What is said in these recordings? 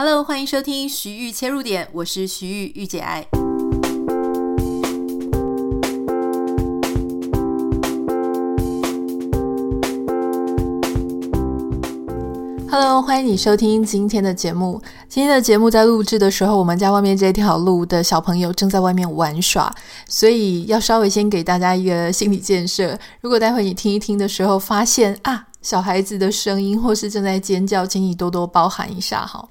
Hello，欢迎收听徐玉切入点，我是徐玉御姐爱。Hello，欢迎你收听今天的节目。今天的节目在录制的时候，我们家外面这条路的小朋友正在外面玩耍，所以要稍微先给大家一个心理建设。如果待会你听一听的时候，发现啊，小孩子的声音或是正在尖叫，请你多多包涵一下哈。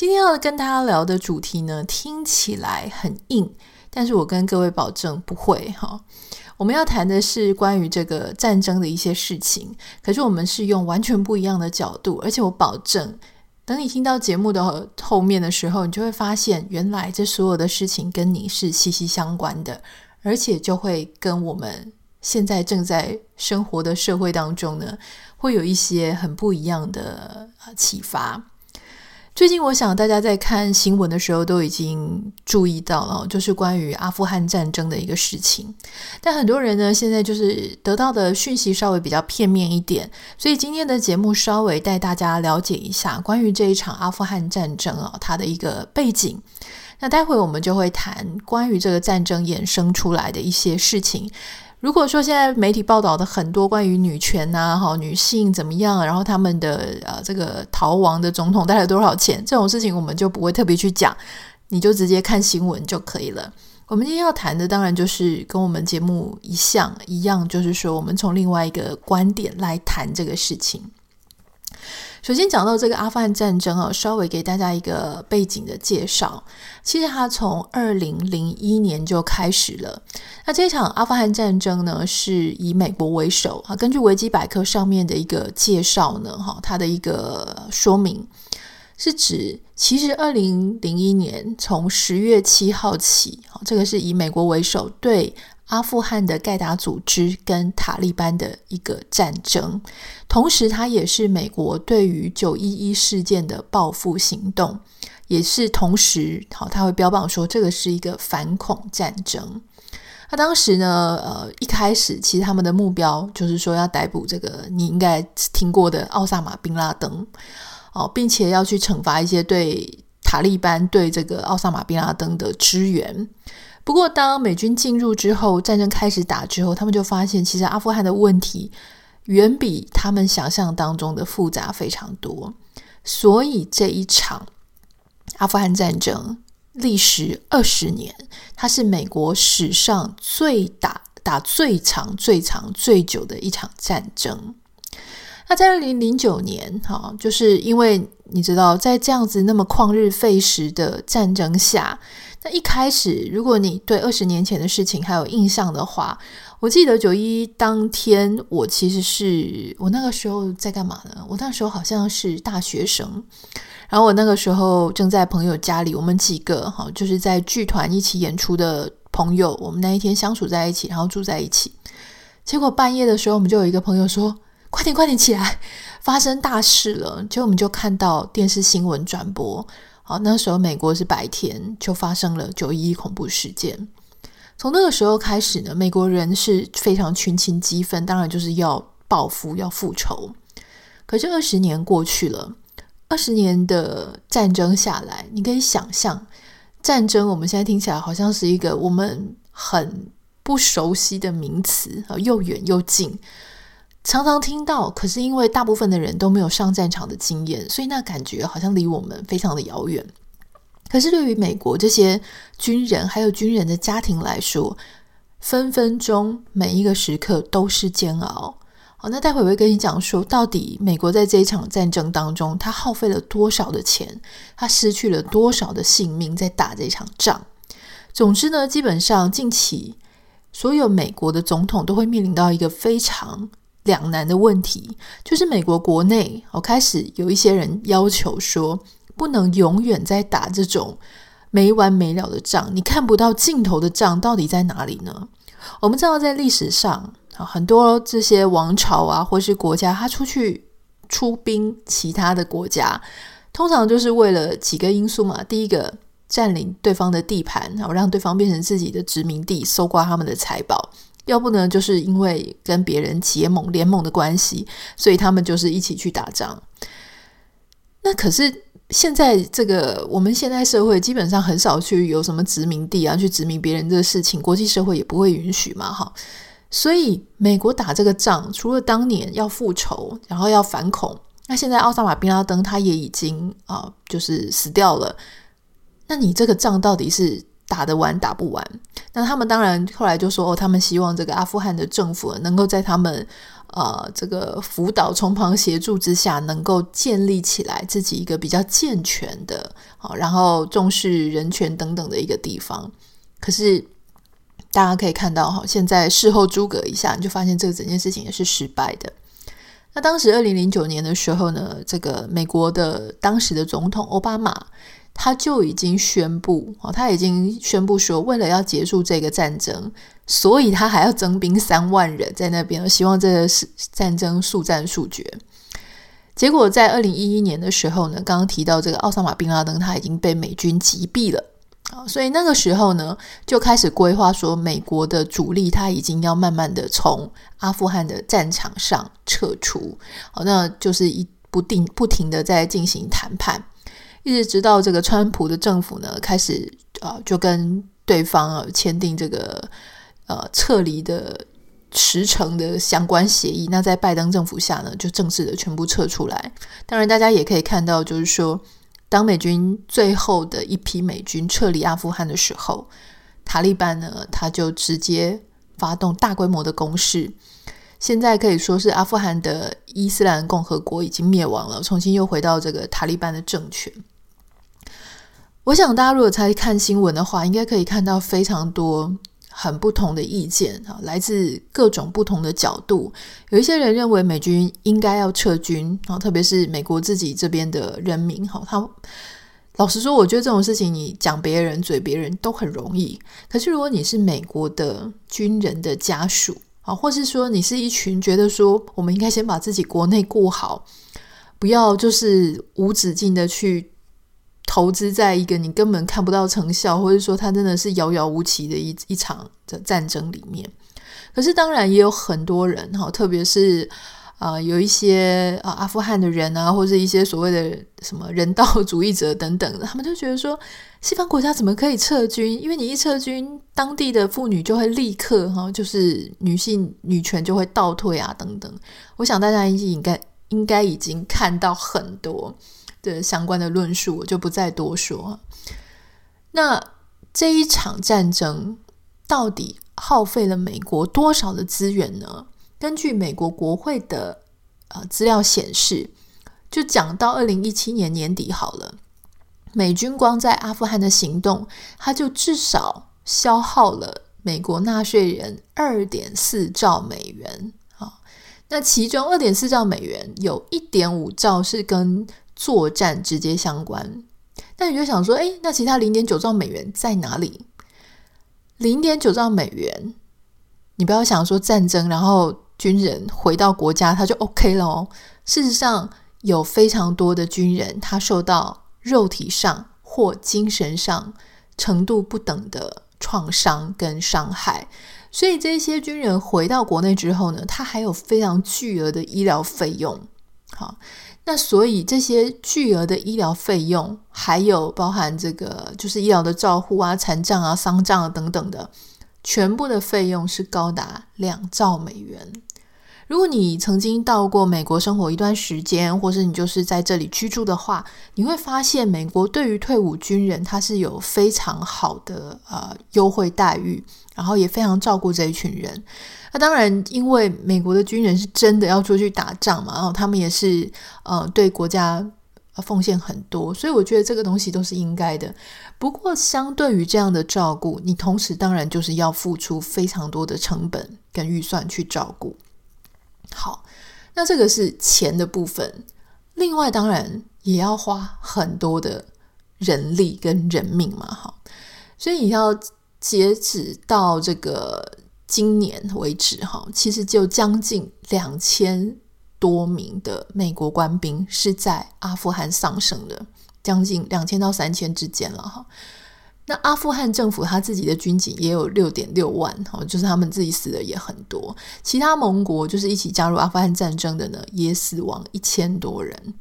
今天要跟大家聊的主题呢，听起来很硬，但是我跟各位保证不会哈。我们要谈的是关于这个战争的一些事情，可是我们是用完全不一样的角度，而且我保证，等你听到节目的后面的时候，你就会发现，原来这所有的事情跟你是息息相关的，而且就会跟我们现在正在生活的社会当中呢，会有一些很不一样的启发。最近，我想大家在看新闻的时候都已经注意到了，就是关于阿富汗战争的一个事情。但很多人呢，现在就是得到的讯息稍微比较片面一点，所以今天的节目稍微带大家了解一下关于这一场阿富汗战争啊，它的一个背景。那待会我们就会谈关于这个战争衍生出来的一些事情。如果说现在媒体报道的很多关于女权呐，哈，女性怎么样，然后他们的呃这个逃亡的总统带了多少钱，这种事情我们就不会特别去讲，你就直接看新闻就可以了。我们今天要谈的当然就是跟我们节目一向一样，就是说我们从另外一个观点来谈这个事情。首先讲到这个阿富汗战争啊，稍微给大家一个背景的介绍。其实它从二零零一年就开始了。那这场阿富汗战争呢，是以美国为首啊。根据维基百科上面的一个介绍呢，哈，它的一个说明是指，其实二零零一年从十月七号起，这个是以美国为首对。阿富汗的盖达组织跟塔利班的一个战争，同时它也是美国对于九一一事件的报复行动，也是同时，好，他会标榜说这个是一个反恐战争。他当时呢，呃，一开始其实他们的目标就是说要逮捕这个你应该听过的奥萨马宾拉登，哦，并且要去惩罚一些对塔利班对这个奥萨马宾拉登的支援。不过，当美军进入之后，战争开始打之后，他们就发现，其实阿富汗的问题远比他们想象当中的复杂非常多。所以，这一场阿富汗战争历时二十年，它是美国史上最打打最长、最长、最久的一场战争。那在二零零九年，哈，就是因为你知道，在这样子那么旷日费时的战争下。那一开始，如果你对二十年前的事情还有印象的话，我记得九一当天，我其实是我那个时候在干嘛呢？我那时候好像是大学生，然后我那个时候正在朋友家里，我们几个哈，就是在剧团一起演出的朋友，我们那一天相处在一起，然后住在一起。结果半夜的时候，我们就有一个朋友说：“快点，快点起来，发生大事了！”结果我们就看到电视新闻转播。好，那时候美国是白天就发生了九一一恐怖事件。从那个时候开始呢，美国人是非常群情激愤，当然就是要报复、要复仇。可是二十年过去了，二十年的战争下来，你可以想象，战争我们现在听起来好像是一个我们很不熟悉的名词啊，又远又近。常常听到，可是因为大部分的人都没有上战场的经验，所以那感觉好像离我们非常的遥远。可是对于美国这些军人还有军人的家庭来说，分分钟每一个时刻都是煎熬。好，那待会我会跟你讲说，到底美国在这一场战争当中，他耗费了多少的钱，他失去了多少的性命在打这场仗。总之呢，基本上近期所有美国的总统都会面临到一个非常。两难的问题就是，美国国内我开始有一些人要求说，不能永远在打这种没完没了的仗，你看不到尽头的仗到底在哪里呢？我们知道，在历史上啊，很多这些王朝啊，或是国家，他出去出兵其他的国家，通常就是为了几个因素嘛。第一个，占领对方的地盘，然后让对方变成自己的殖民地，搜刮他们的财宝。要不呢，就是因为跟别人结盟联盟的关系，所以他们就是一起去打仗。那可是现在这个我们现在社会基本上很少去有什么殖民地啊，去殖民别人这个事情，国际社会也不会允许嘛，哈。所以美国打这个仗，除了当年要复仇，然后要反恐，那现在奥萨马宾拉登他也已经啊、就是死掉了。那你这个仗到底是打得完打不完？那他们当然后来就说，哦，他们希望这个阿富汗的政府能够在他们呃这个辅导、从旁协助之下，能够建立起来自己一个比较健全的，好，然后重视人权等等的一个地方。可是大家可以看到，哈，现在事后诸葛一下，你就发现这个整件事情也是失败的。那当时二零零九年的时候呢，这个美国的当时的总统奥巴马。他就已经宣布，他已经宣布说，为了要结束这个战争，所以他还要增兵三万人在那边，希望这个是战争速战速决。结果在二零一一年的时候呢，刚刚提到这个奥萨马宾拉登他已经被美军击毙了啊，所以那个时候呢，就开始规划说，美国的主力他已经要慢慢的从阿富汗的战场上撤出，好，那就是一不定不停的在进行谈判。一直直到这个川普的政府呢，开始啊、呃，就跟对方啊签订这个呃撤离的时程的相关协议。那在拜登政府下呢，就正式的全部撤出来。当然，大家也可以看到，就是说，当美军最后的一批美军撤离阿富汗的时候，塔利班呢，他就直接发动大规模的攻势。现在可以说是阿富汗的伊斯兰共和国已经灭亡了，重新又回到这个塔利班的政权。我想大家如果在看新闻的话，应该可以看到非常多很不同的意见啊，来自各种不同的角度。有一些人认为美军应该要撤军啊，特别是美国自己这边的人民哈，他老实说，我觉得这种事情你讲别人嘴别人都很容易，可是如果你是美国的军人的家属。啊，或是说你是一群觉得说，我们应该先把自己国内过好，不要就是无止境的去投资在一个你根本看不到成效，或者说它真的是遥遥无期的一一场的战争里面。可是当然也有很多人哈，特别是。啊、有一些啊、阿富汗的人啊，或者一些所谓的什么人道主义者等等，他们就觉得说，西方国家怎么可以撤军？因为你一撤军，当地的妇女就会立刻哈、就是女性女权就会倒退啊，等等。我想大家应该应该已经看到很多的相关的论述，我就不再多说。那这一场战争到底耗费了美国多少的资源呢？根据美国国会的呃资料显示，就讲到二零一七年年底好了，美军光在阿富汗的行动，它就至少消耗了美国纳税人二点四兆美元啊。那其中二点四兆美元有一点五兆是跟作战直接相关。那你就想说，诶，那其他零点九兆美元在哪里？零点九兆美元，你不要想说战争，然后。军人回到国家，他就 OK 了哦。事实上，有非常多的军人，他受到肉体上或精神上程度不等的创伤跟伤害，所以这些军人回到国内之后呢，他还有非常巨额的医疗费用。好，那所以这些巨额的医疗费用，还有包含这个就是医疗的照护啊、残障啊、丧葬啊等等的，全部的费用是高达两兆美元。如果你曾经到过美国生活一段时间，或是你就是在这里居住的话，你会发现美国对于退伍军人他是有非常好的呃优惠待遇，然后也非常照顾这一群人。那当然，因为美国的军人是真的要出去打仗嘛，然后他们也是呃对国家奉献很多，所以我觉得这个东西都是应该的。不过，相对于这样的照顾，你同时当然就是要付出非常多的成本跟预算去照顾。好，那这个是钱的部分，另外当然也要花很多的人力跟人命嘛，哈，所以你要截止到这个今年为止，哈，其实就将近两千多名的美国官兵是在阿富汗丧生的，将近两千到三千之间了，哈。那阿富汗政府他自己的军警也有六点六万，哦，就是他们自己死的也很多。其他盟国就是一起加入阿富汗战争的呢，也死亡一千多人。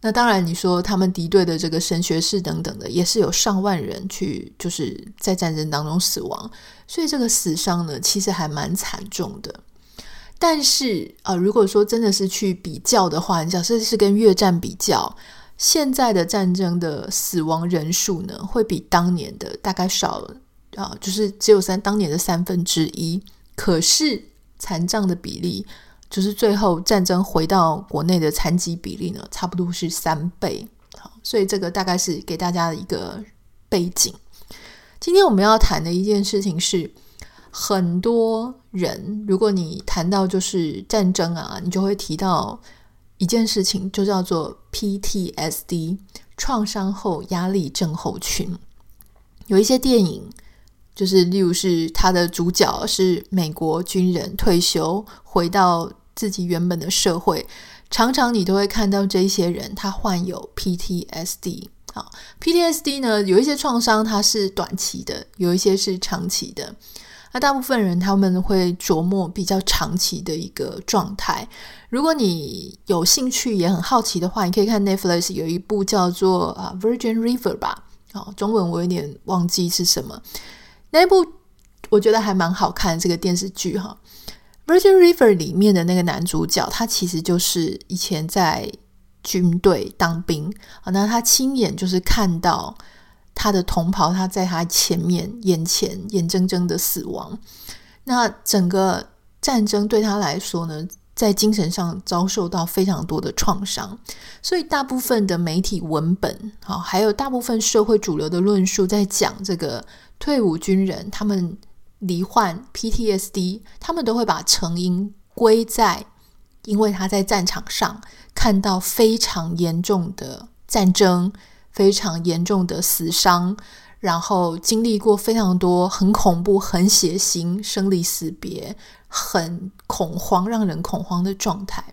那当然，你说他们敌对的这个神学士等等的，也是有上万人去，就是在战争当中死亡，所以这个死伤呢，其实还蛮惨重的。但是啊、呃，如果说真的是去比较的话，假设是跟越战比较，现在的战争的死亡人数呢，会比当年的大概少啊、就是只有三当年的三分之一。可是残障的比例，就是最后战争回到国内的残疾比例呢，差不多是三倍。好，所以这个大概是给大家的一个背景。今天我们要谈的一件事情是。很多人，如果你谈到就是战争啊，你就会提到一件事情，就叫做 PTSD，创伤后压力症候群。有一些电影，就是例如是他的主角是美国军人退休，回到自己原本的社会，常常你都会看到这些人他患有 PTSD。好，PTSD 呢，有一些创伤它是短期的，有一些是长期的。那大部分人他们会琢磨比较长期的一个状态。如果你有兴趣也很好奇的话，你可以看 Netflix 有一部叫做啊《Virgin River》吧，哦，中文我有点忘记是什么。那部我觉得还蛮好看，这个电视剧哈，《Virgin River》里面的那个男主角，他其实就是以前在军队当兵啊，那他亲眼就是看到。他的同袍，他在他前面、眼前、眼睁睁的死亡。那整个战争对他来说呢，在精神上遭受到非常多的创伤。所以，大部分的媒体文本，好，还有大部分社会主流的论述，在讲这个退伍军人他们罹患 PTSD，他们都会把成因归在，因为他在战场上看到非常严重的战争。非常严重的死伤，然后经历过非常多很恐怖、很血腥、生离死别、很恐慌、让人恐慌的状态。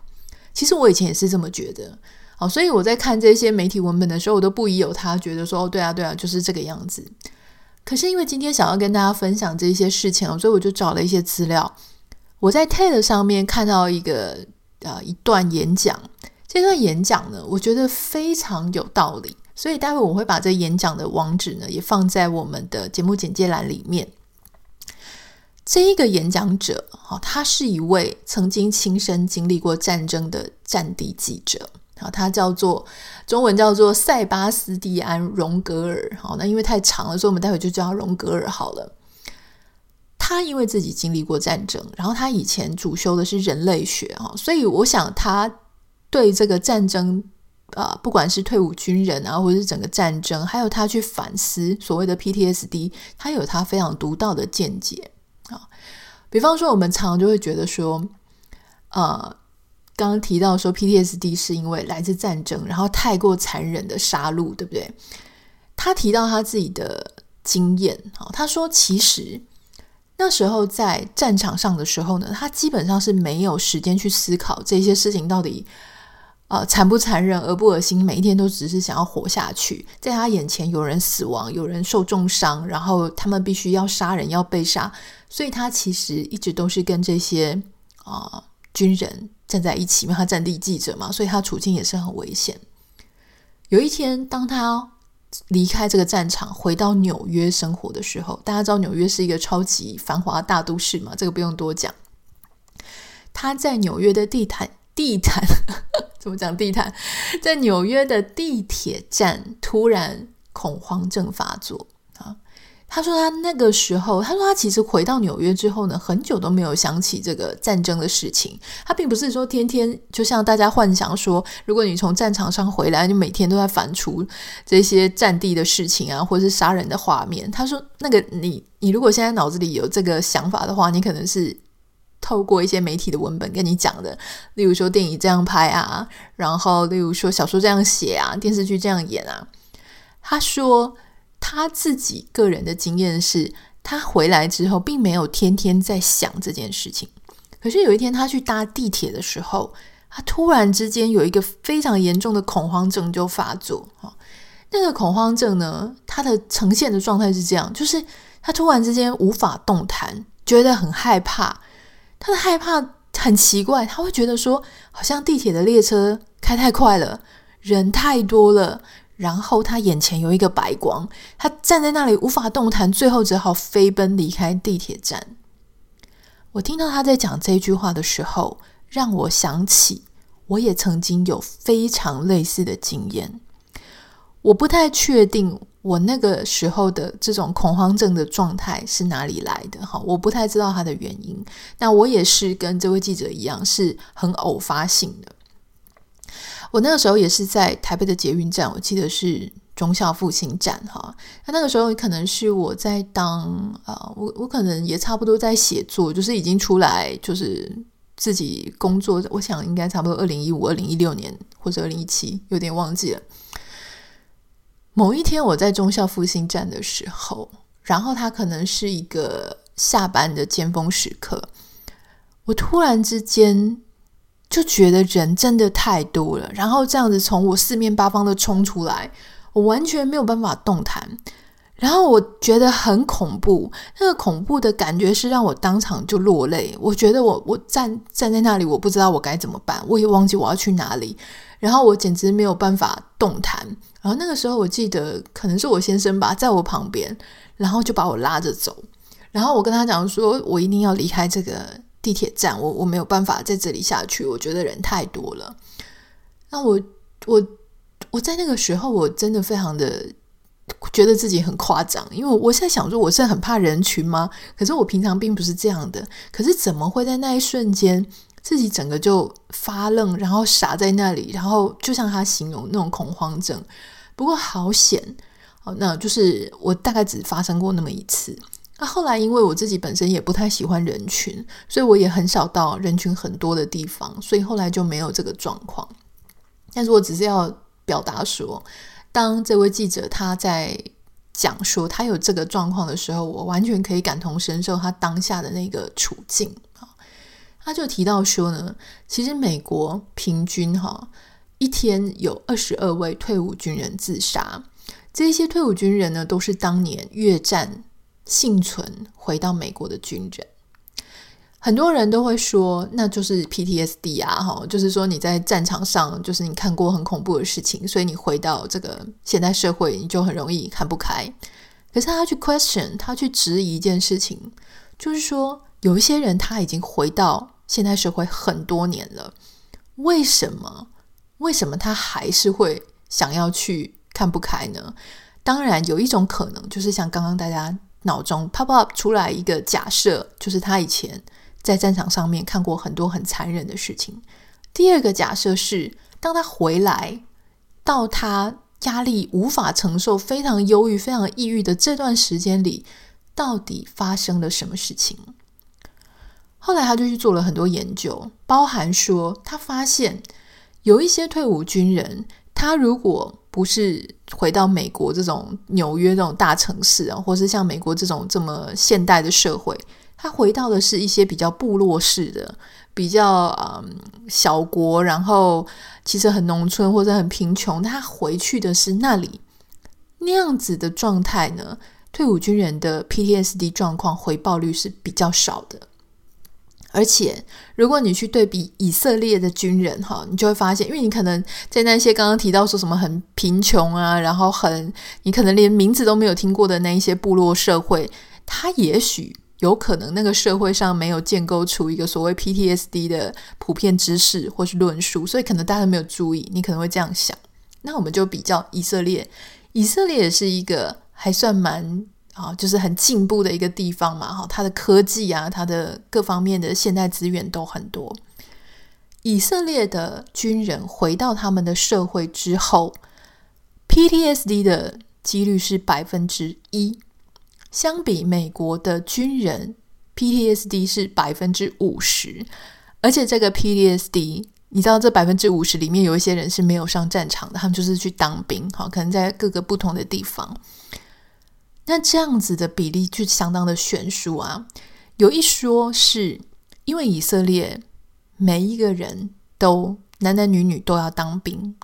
其实我以前也是这么觉得，好，所以我在看这些媒体文本的时候，我都不疑有他，觉得说，哦，对啊，对啊，就是这个样子。可是因为今天想要跟大家分享这些事情，所以我就找了一些资料。我在 TED 上面看到一个呃一段演讲，这段演讲呢，我觉得非常有道理。所以待会我会把这演讲的网址呢，也放在我们的节目简介栏里面。这一个演讲者，哈，他是一位曾经亲身经历过战争的战地记者，好，他叫做中文叫做塞巴斯蒂安·荣格尔，好，那因为太长了，所以我们待会就叫他荣格尔好了。他因为自己经历过战争，然后他以前主修的是人类学，哈，所以我想他对这个战争。啊，不管是退伍军人啊，或者是整个战争，还有他去反思所谓的 PTSD，他有他非常独到的见解啊。比方说，我们常常就会觉得说，呃，刚刚提到说 PTSD 是因为来自战争，然后太过残忍的杀戮，对不对？他提到他自己的经验啊，他说其实那时候在战场上的时候呢，他基本上是没有时间去思考这些事情到底。呃，残不残忍，恶不恶心？每一天都只是想要活下去。在他眼前，有人死亡，有人受重伤，然后他们必须要杀人，要被杀。所以他其实一直都是跟这些啊、军人站在一起，因为他战地记者嘛，所以他处境也是很危险。有一天，当他离开这个战场，回到纽约生活的时候，大家知道纽约是一个超级繁华大都市嘛，这个不用多讲。他在纽约的地毯。地毯怎么讲？地毯在纽约的地铁站突然恐慌症发作啊！他说他那个时候，他说他其实回到纽约之后呢，很久都没有想起这个战争的事情。他并不是说天天就像大家幻想说，如果你从战场上回来，你每天都在反刍这些战地的事情啊，或者是杀人的画面。他说那个你你如果现在脑子里有这个想法的话，你可能是。透过一些媒体的文本跟你讲的，例如说电影这样拍啊，然后例如说小说这样写啊，电视剧这样演啊。他说他自己个人的经验是，他回来之后并没有天天在想这件事情。可是有一天他去搭地铁的时候，他突然之间有一个非常严重的恐慌症就发作。那个恐慌症呢，它的呈现的状态是这样，就是他突然之间无法动弹，觉得很害怕。他的害怕很奇怪，他会觉得说，好像地铁的列车开太快了，人太多了，然后他眼前有一个白光，他站在那里无法动弹，最后只好飞奔离开地铁站。我听到他在讲这句话的时候，让我想起我也曾经有非常类似的经验。我不太确定我那个时候的这种恐慌症的状态是哪里来的，哈，我不太知道它的原因。那我也是跟这位记者一样，是很偶发性的。我那个时候也是在台北的捷运站，我记得是忠孝复兴站，哈。那那个时候可能是我在当啊，我我可能也差不多在写作，就是已经出来，就是自己工作。我想应该差不多二零一五、二零一六年或者二零一七，有点忘记了。某一天我在忠孝复兴站的时候，然后他可能是一个下班的尖峰时刻，我突然之间就觉得人真的太多了，然后这样子从我四面八方的冲出来，我完全没有办法动弹，然后我觉得很恐怖，那个恐怖的感觉是让我当场就落泪。我觉得我我站站在那里，我不知道我该怎么办，我也忘记我要去哪里，然后我简直没有办法动弹。然后那个时候，我记得可能是我先生吧，在我旁边，然后就把我拉着走。然后我跟他讲说，我一定要离开这个地铁站，我我没有办法在这里下去，我觉得人太多了。那我我我在那个时候，我真的非常的觉得自己很夸张，因为我我在想说，我是很怕人群吗？可是我平常并不是这样的。可是怎么会在那一瞬间，自己整个就发愣，然后傻在那里，然后就像他形容那种恐慌症。不过好险，哦，那就是我大概只发生过那么一次。那后来因为我自己本身也不太喜欢人群，所以我也很少到人群很多的地方，所以后来就没有这个状况。但是我只是要表达说，当这位记者他在讲说他有这个状况的时候，我完全可以感同身受他当下的那个处境。他就提到说呢，其实美国平均哈。一天有二十二位退伍军人自杀，这些退伍军人呢，都是当年越战幸存回到美国的军人。很多人都会说，那就是 PTSD 啊，哈，就是说你在战场上，就是你看过很恐怖的事情，所以你回到这个现代社会，你就很容易看不开。可是他去 question，他去质疑一件事情，就是说有一些人他已经回到现代社会很多年了，为什么？为什么他还是会想要去看不开呢？当然，有一种可能就是像刚刚大家脑中 pop up 出来一个假设，就是他以前在战场上面看过很多很残忍的事情。第二个假设是，当他回来到他压力无法承受、非常忧郁、非常抑郁的这段时间里，到底发生了什么事情？后来他就去做了很多研究，包含说他发现。有一些退伍军人，他如果不是回到美国这种纽约这种大城市啊，或是像美国这种这么现代的社会，他回到的是一些比较部落式的、比较嗯小国，然后其实很农村或者很贫穷，他回去的是那里那样子的状态呢，退伍军人的 PTSD 状况回报率是比较少的。而且，如果你去对比以色列的军人，哈，你就会发现，因为你可能在那些刚刚提到说什么很贫穷啊，然后很你可能连名字都没有听过的那一些部落社会，他也许有可能那个社会上没有建构出一个所谓 PTSD 的普遍知识或是论述，所以可能大家都没有注意，你可能会这样想。那我们就比较以色列，以色列也是一个还算蛮。啊，就是很进步的一个地方嘛，哈，它的科技啊，它的各方面的现代资源都很多。以色列的军人回到他们的社会之后，PTSD 的几率是百分之一，相比美国的军人，PTSD 是百分之五十。而且这个 PTSD，你知道这百分之五十里面有一些人是没有上战场的，他们就是去当兵，好，可能在各个不同的地方。那这样子的比例就相当的悬殊啊！有一说是因为以色列每一个人都男男女女都要当兵，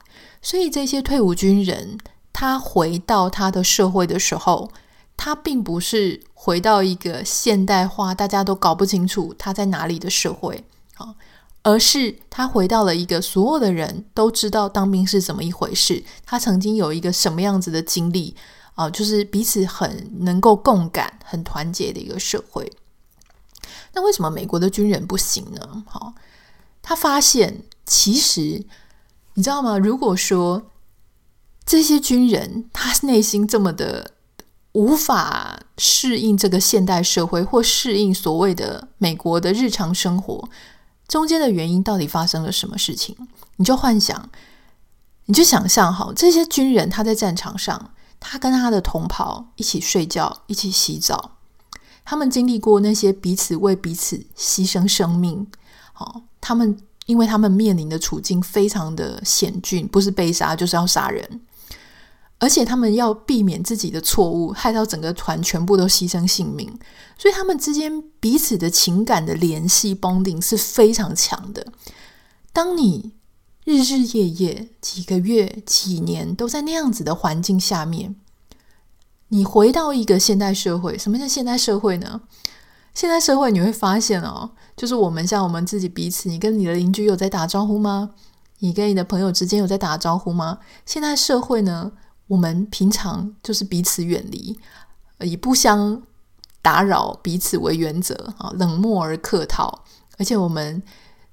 所以这些退伍军人他回到他的社会的时候，他并不是回到一个现代化大家都搞不清楚他在哪里的社会啊，而是他回到了一个所有的人都知道当兵是怎么一回事，他曾经有一个什么样子的经历啊、就是彼此很能够共感、很团结的一个社会。那为什么美国的军人不行呢？好，他发现其实你知道吗？如果说这些军人他内心这么的无法适应这个现代社会，或适应所谓的美国的日常生活。中间的原因到底发生了什么事情？你就幻想，你就想象好，这些军人他在战场上，他跟他的同袍一起睡觉，一起洗澡，他们经历过那些彼此为彼此牺牲生命。好，他们因为他们面临的处境非常的险峻，不是被杀就是要杀人。而且他们要避免自己的错误害到整个团全部都牺牲性命，所以他们之间彼此的情感的联系 bonding 是非常强的。当你日日夜夜几个月几年都在那样子的环境下面，你回到一个现代社会，什么叫现代社会呢？现代社会你会发现哦，就是我们像我们自己彼此，你跟你的邻居有在打招呼吗？你跟你的朋友之间有在打招呼吗？现代社会呢？我们平常就是彼此远离，以不相打扰彼此为原则啊，冷漠而客套。而且我们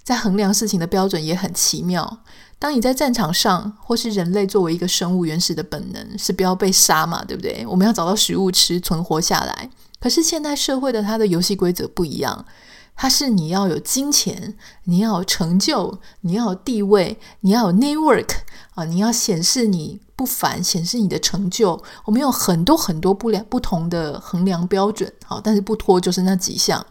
在衡量事情的标准也很奇妙。当你在战场上，或是人类作为一个生物原始的本能是不要被杀嘛，对不对？我们要找到食物吃，存活下来。可是现代社会的它的游戏规则不一样。它是你要有金钱，你要有成就，你要有地位，你要有 network 啊，你要显示你不凡，显示你的成就。我们有很多很多不良不同的衡量标准，好，但是不脱就是那几项。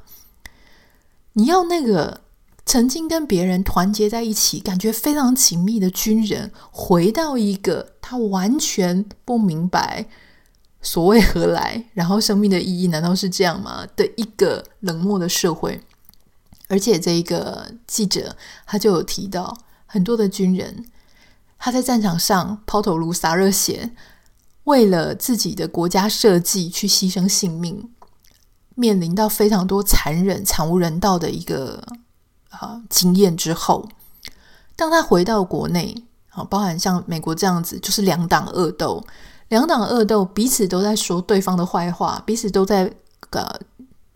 你要那个曾经跟别人团结在一起，感觉非常紧密的军人，回到一个他完全不明白所谓何来，然后生命的意义难道是这样吗？的一个冷漠的社会。而且这一个记者他就有提到，很多的军人他在战场上抛头颅洒热血，为了自己的国家社稷去牺牲性命，面临到非常多残忍、惨无人道的一个啊经验之后，当他回到国内啊，包含像美国这样子，就是两党恶斗，两党恶斗，彼此都在说对方的坏话，彼此都在呃。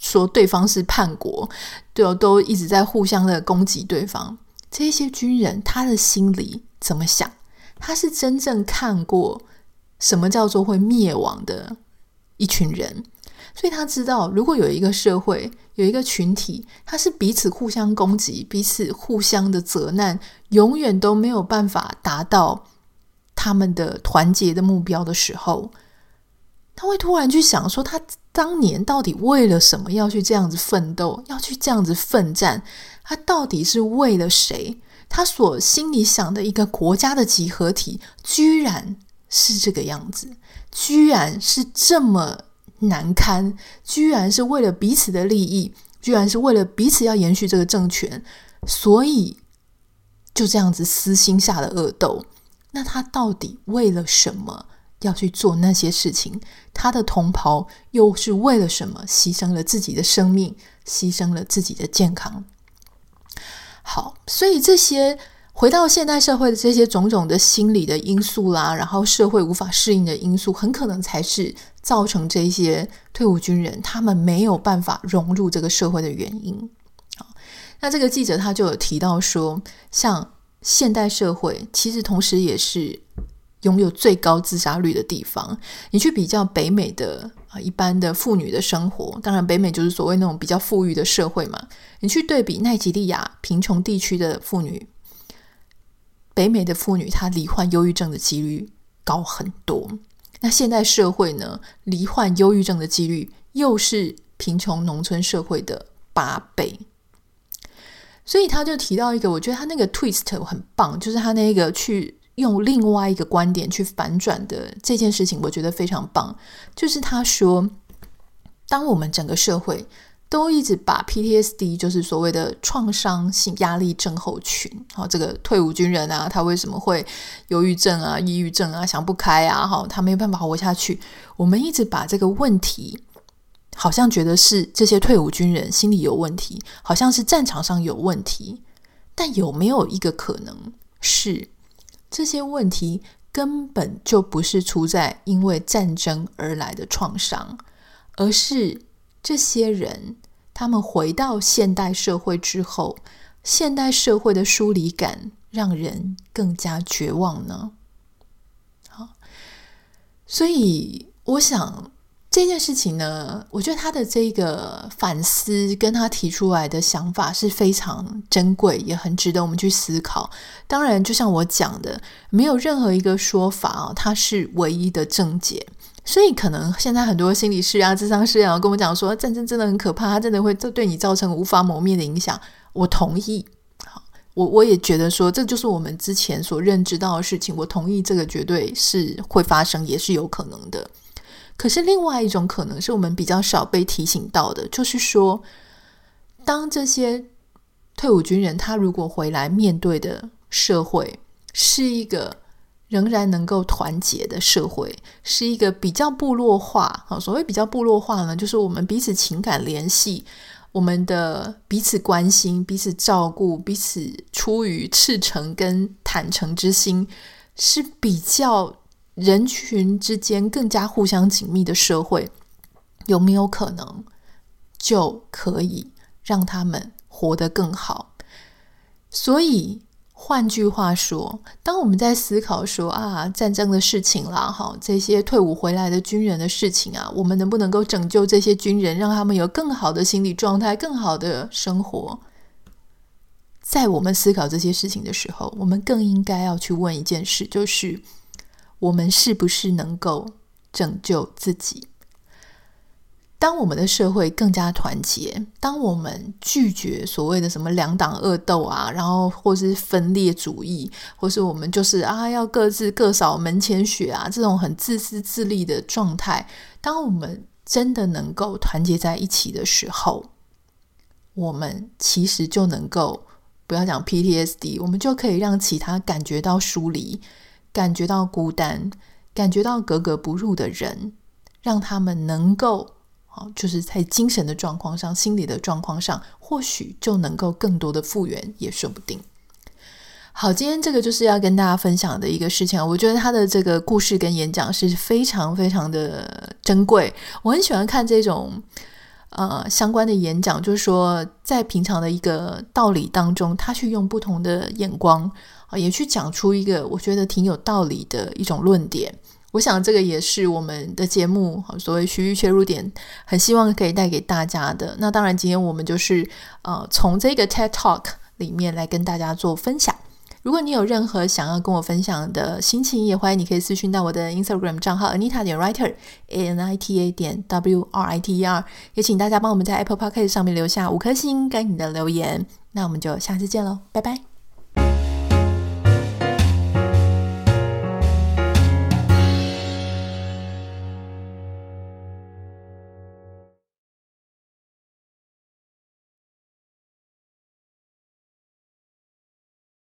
说对方是叛国，对哦，都一直在互相的攻击对方。这些军人他的心里怎么想？他是真正看过什么叫做会灭亡的一群人，所以他知道，如果有一个社会，有一个群体，他是彼此互相攻击、彼此互相的责难，永远都没有办法达到他们的团结的目标的时候，他会突然去想说他。当年到底为了什么要去这样子奋斗，要去这样子奋战？他到底是为了谁？他所心里想的一个国家的集合体，居然是这个样子，居然是这么难堪，居然是为了彼此的利益，居然是为了彼此要延续这个政权，所以就这样子私心下的恶斗。那他到底为了什么？要去做那些事情，他的同袍又是为了什么牺牲了自己的生命，牺牲了自己的健康？好，所以这些回到现代社会的这些种种的心理的因素啦，然后社会无法适应的因素，很可能才是造成这些退伍军人他们没有办法融入这个社会的原因。好，那这个记者他就有提到说，像现代社会其实同时也是。拥有最高自杀率的地方，你去比较北美的啊一般的妇女的生活，当然北美就是所谓那种比较富裕的社会嘛。你去对比奈及利亚贫穷地区的妇女，北美的妇女她罹患忧郁症的几率高很多。那现代社会呢，罹患忧郁症的几率又是贫穷农村社会的八倍。所以他就提到一个，我觉得他那个 twist 很棒，就是他那个去。用另外一个观点去反转的这件事情，我觉得非常棒。就是他说，当我们整个社会都一直把 PTSD，就是所谓的创伤性压力症候群，好，这个退伍军人啊，他为什么会忧郁症啊、抑郁症啊、想不开啊，好，他没有办法活下去。我们一直把这个问题，好像觉得是这些退伍军人心理有问题，好像是战场上有问题。但有没有一个可能是这些问题根本就不是出在因为战争而来的创伤，而是这些人他们回到现代社会之后，现代社会的疏离感让人更加绝望呢？好，所以我想。这件事情呢，我觉得他的这个反思跟他提出来的想法是非常珍贵，也很值得我们去思考。当然，就像我讲的，没有任何一个说法啊，它是唯一的正解。所以，可能现在很多心理师啊、智商师啊，跟我讲说，战争真的很可怕，它真的会对你造成无法磨灭的影响。我同意，我我也觉得说，这就是我们之前所认知到的事情。我同意，这个绝对是会发生，也是有可能的。可是，另外一种可能是我们比较少被提醒到的，就是说，当这些退伍军人他如果回来面对的社会是一个仍然能够团结的社会，是一个比较部落化。好，所谓比较部落化呢，就是我们彼此情感联系，我们的彼此关心、彼此照顾、彼此出于赤诚跟坦诚之心，是比较。人群之间更加互相紧密的社会，有没有可能就可以让他们活得更好？所以，换句话说，当我们在思考说啊，战争的事情啦，哈，这些退伍回来的军人的事情啊，我们能不能够拯救这些军人，让他们有更好的心理状态、更好的生活？在我们思考这些事情的时候，我们更应该要去问一件事，就是。我们是不是能够拯救自己？当我们的社会更加团结，当我们拒绝所谓的什么两党恶斗啊，然后或是分裂主义，或是我们就是啊要各自各扫门前雪啊这种很自私自利的状态，当我们真的能够团结在一起的时候，我们其实就能够不要讲 PTSD，我们就可以让其他感觉到疏离。感觉到孤单，感觉到格格不入的人，让他们能够，就是在精神的状况上、心理的状况上，或许就能够更多的复原，也说不定。好，今天这个就是要跟大家分享的一个事情。我觉得他的这个故事跟演讲是非常非常的珍贵，我很喜欢看这种呃相关的演讲，就是说在平常的一个道理当中，他去用不同的眼光。啊，也去讲出一个我觉得挺有道理的一种论点。我想这个也是我们的节目所谓区域切入点，很希望可以带给大家的。那当然，今天我们就是呃从这个 TED Talk 里面来跟大家做分享。如果你有任何想要跟我分享的心情，也欢迎你可以私讯到我的 Instagram 账号 Anita 点 Writer A N I T A 点 W R I T E R。也请大家帮我们在 Apple Podcast 上面留下五颗星跟你的留言。那我们就下次见喽，拜拜。